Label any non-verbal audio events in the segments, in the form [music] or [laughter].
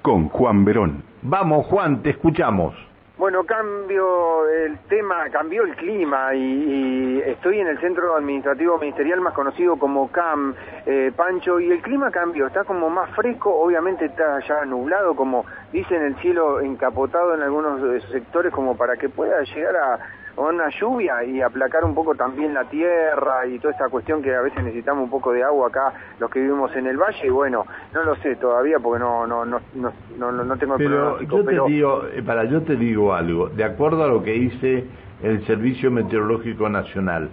con Juan Verón. Vamos, Juan, te escuchamos. Bueno, cambio el tema, cambió el clima y, estoy en el centro administrativo ministerial más conocido como CAM, eh, Pancho, y el clima cambió, está como más fresco, obviamente está ya nublado, como dicen el cielo encapotado en algunos eh, sectores como para que pueda llegar a una lluvia y aplacar un poco también la tierra y toda esta cuestión que a veces necesitamos un poco de agua acá los que vivimos en el valle y bueno no lo sé todavía porque no no no no no, tengo el pero yo te digo eh, para yo te digo algo de acuerdo a lo que dice el Servicio Meteorológico Nacional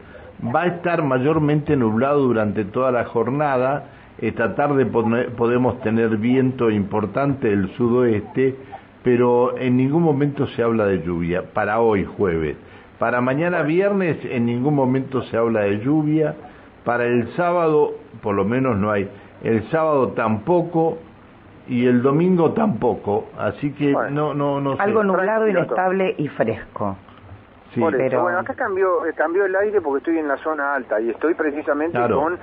va a estar mayormente nublado durante toda la jornada. Esta tarde podemos tener viento importante del sudoeste pero en ningún momento se habla de lluvia para hoy jueves para mañana viernes en ningún momento se habla de lluvia. Para el sábado, por lo menos no hay. El sábado tampoco y el domingo tampoco. Así que no, no, no. Algo nublado, inestable y fresco. Sí, pero... Bueno, acá cambió, eh, cambió el aire porque estoy en la zona alta y estoy precisamente con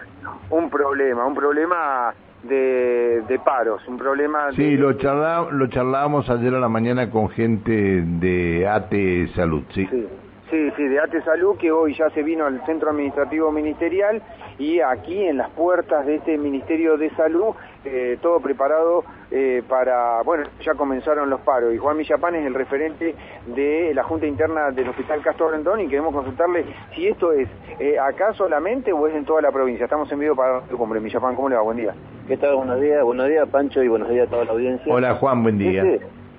un problema, un problema de, de paros, un problema... Sí, lo, charla, lo charlábamos ayer a la mañana con gente de ATE Salud, sí. sí. Sí, sí, de ATE Salud, que hoy ya se vino al Centro Administrativo Ministerial y aquí en las puertas de este Ministerio de Salud, eh, todo preparado eh, para, bueno, ya comenzaron los paros. Y Juan Millapán es el referente de la Junta Interna del Hospital Castro Rendón y queremos consultarle si esto es eh, acá solamente o es en toda la provincia. Estamos en vivo para hombre Millapán, ¿cómo le va? Buen día. ¿Qué tal? Buenos días, buenos días Pancho y buenos días a toda la audiencia. Hola Juan, buen día.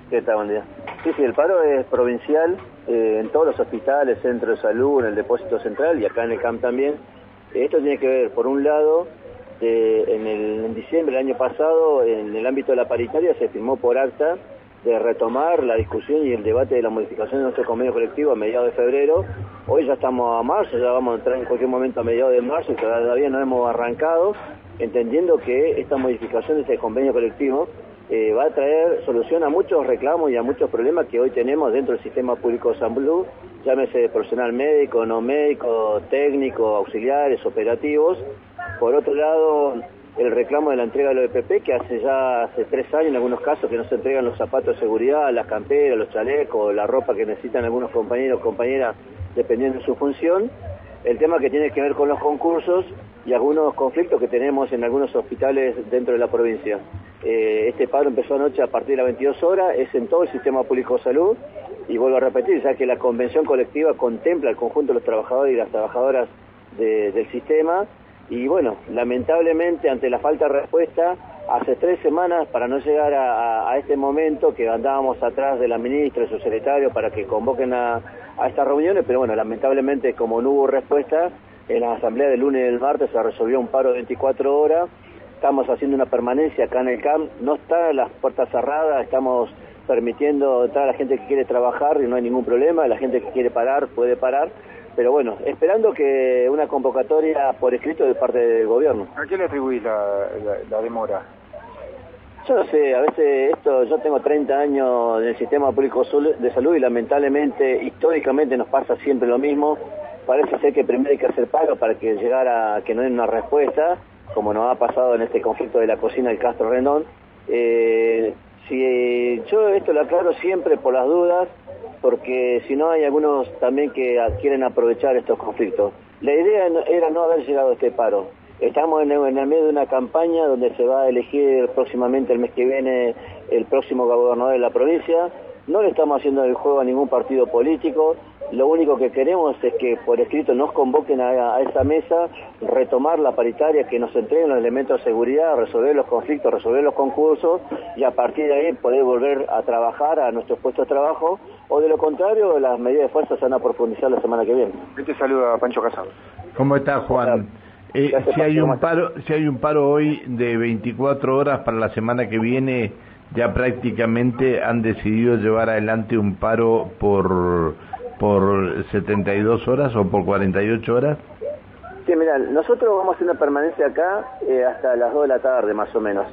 ¿Qué tal? Buen día. Sí, sí, el paro es provincial eh, en todos los hospitales, centros de salud, en el depósito central y acá en el CAMP también. Esto tiene que ver, por un lado, en, el, en diciembre del año pasado, en el ámbito de la paritaria, se firmó por acta de retomar la discusión y el debate de la modificación de nuestro convenio colectivo a mediados de febrero. Hoy ya estamos a marzo, ya vamos a entrar en cualquier momento a mediados de marzo y todavía no hemos arrancado, entendiendo que esta modificación de este convenio colectivo eh, va a traer solución a muchos reclamos y a muchos problemas que hoy tenemos dentro del sistema público San Blue, llámese personal médico, no médico, técnico, auxiliares, operativos. Por otro lado, el reclamo de la entrega de los EPP, que hace ya hace tres años en algunos casos que no se entregan los zapatos de seguridad, las camperas, los chalecos, la ropa que necesitan algunos compañeros compañeras dependiendo de su función. El tema que tiene que ver con los concursos y algunos conflictos que tenemos en algunos hospitales dentro de la provincia. Eh, este paro empezó anoche a partir de las 22 horas, es en todo el sistema público de salud y vuelvo a repetir, ya que la convención colectiva contempla el conjunto de los trabajadores y las trabajadoras del sistema y bueno, lamentablemente ante la falta de respuesta, hace tres semanas para no llegar a, este momento que andábamos atrás de la ministra y su secretario para que convoquen a, a estas reuniones, pero bueno, lamentablemente como no hubo respuesta, en la asamblea del lunes y del martes se resolvió un paro de 24 horas estamos haciendo una permanencia acá en el CAMP, no están las puertas cerradas, estamos permitiendo entrar a la gente que quiere trabajar y no hay ningún problema, la gente que quiere parar puede parar, pero bueno, esperando que una convocatoria por escrito de parte del gobierno. ¿A qué le atribuís la, demora? Yo no sé, a veces esto, yo tengo 30 años en el sistema público de salud y lamentablemente, históricamente nos pasa siempre lo mismo. Parece ser que primero hay que hacer pago para que llegara a que no den una respuesta como nos ha pasado en este conflicto de la cocina del Castro Rendón. Eh, yo esto lo aclaro siempre por las dudas, porque si no hay algunos también que quieren aprovechar estos conflictos. La idea era no haber llegado a este paro. Estamos en el, medio de una campaña donde se va a elegir próximamente el mes que viene el próximo gobernador de la provincia. No le estamos haciendo el juego a ningún partido político. Lo único que queremos es que por escrito nos convoquen a, esa mesa, retomar la paritaria, que nos entreguen los elementos de seguridad, resolver los conflictos, resolver los concursos y a partir de ahí poder volver a trabajar a nuestros puestos de trabajo o de lo contrario las medidas de fuerza se van a profundizar la semana que viene. Te saluda Pancho Casado. ¿Cómo está Juan? Eh, si hay un paro, si hay un paro hoy de 24 horas para la semana que viene, ya prácticamente han decidido llevar adelante un paro por por 72 horas o por 48 horas? Sí, mira, nosotros vamos a hacer una permanencia acá eh, hasta las 2 de la tarde más o menos.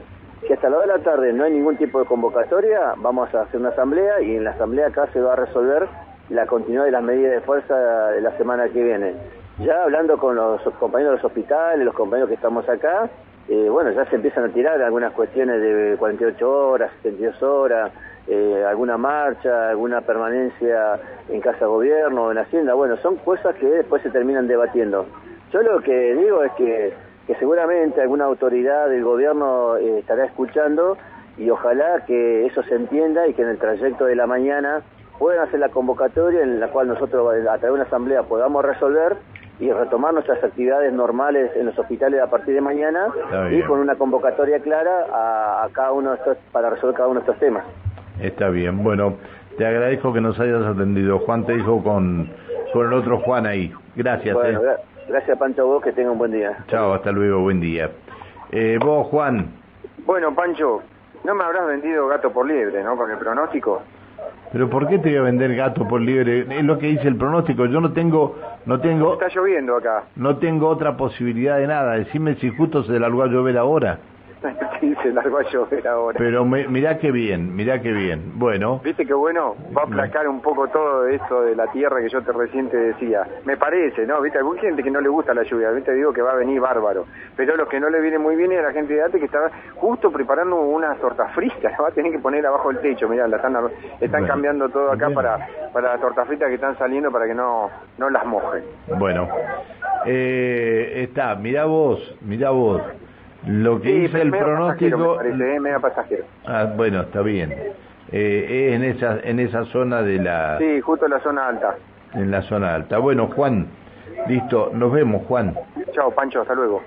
Si hasta las 2 de la tarde no hay ningún tipo de convocatoria, vamos a hacer una asamblea y en la asamblea acá se va a resolver la continuidad de las medidas de fuerza de la semana que viene. Ya hablando con los compañeros de los hospitales, los compañeros que estamos acá, eh, bueno, ya se empiezan a tirar algunas cuestiones de 48 horas, 72 horas, eh, alguna marcha, alguna permanencia en casa gobierno en Hacienda. Bueno, son cosas que después se terminan debatiendo. Yo lo que digo es que, que seguramente alguna autoridad del gobierno eh, estará escuchando y ojalá que eso se entienda y que en el trayecto de la mañana puedan hacer la convocatoria en la cual nosotros a través de una asamblea podamos resolver y retomar nuestras actividades normales en los hospitales a partir de mañana y con una convocatoria clara a, cada uno de estos, para resolver cada uno de estos temas. Está bien, bueno, te agradezco que nos hayas atendido. Juan te dijo con, con el otro Juan ahí. Gracias. Bueno, eh. Gracias Pancho, vos que tenga un buen día. Chao, hasta luego, buen día. Eh, vos, Juan. Bueno, Pancho, no me habrás vendido gato por liebre, ¿no? Con el pronóstico. Pero ¿por qué te voy a vender gato por libre? Es lo que dice el pronóstico. Yo no tengo, no tengo. Está lloviendo acá. No tengo otra posibilidad de nada. Decime si justo se largó a llover ahora. Sí, se largó a llover ahora. Pero me, mirá qué bien, mirá qué bien. Bueno. Viste qué bueno, va a aplacar un poco todo esto de la tierra que yo te reciente decía. Me parece, ¿no? Viste, hay gente que no le gusta la lluvia, viste, digo que va a venir bárbaro. Pero lo que no le viene muy bien es la gente de Ate que está justo preparando unas tortas fritas, la [laughs] va a tener que poner abajo del techo, mirá, la están, están cambiando todo acá para, para las tortas fritas que están saliendo para que no, no las mojen. Bueno, eh, está, mirá vos, mirá vos. Lo que dice el pronóstico... Pasajero, pasajero. Ah, bueno, está bien. Eh, es en esa, en esa zona de la... Sí, justo en la zona alta. En la zona alta. Bueno, Juan, listo. Nos vemos, Juan. Chao, Pancho. Hasta luego.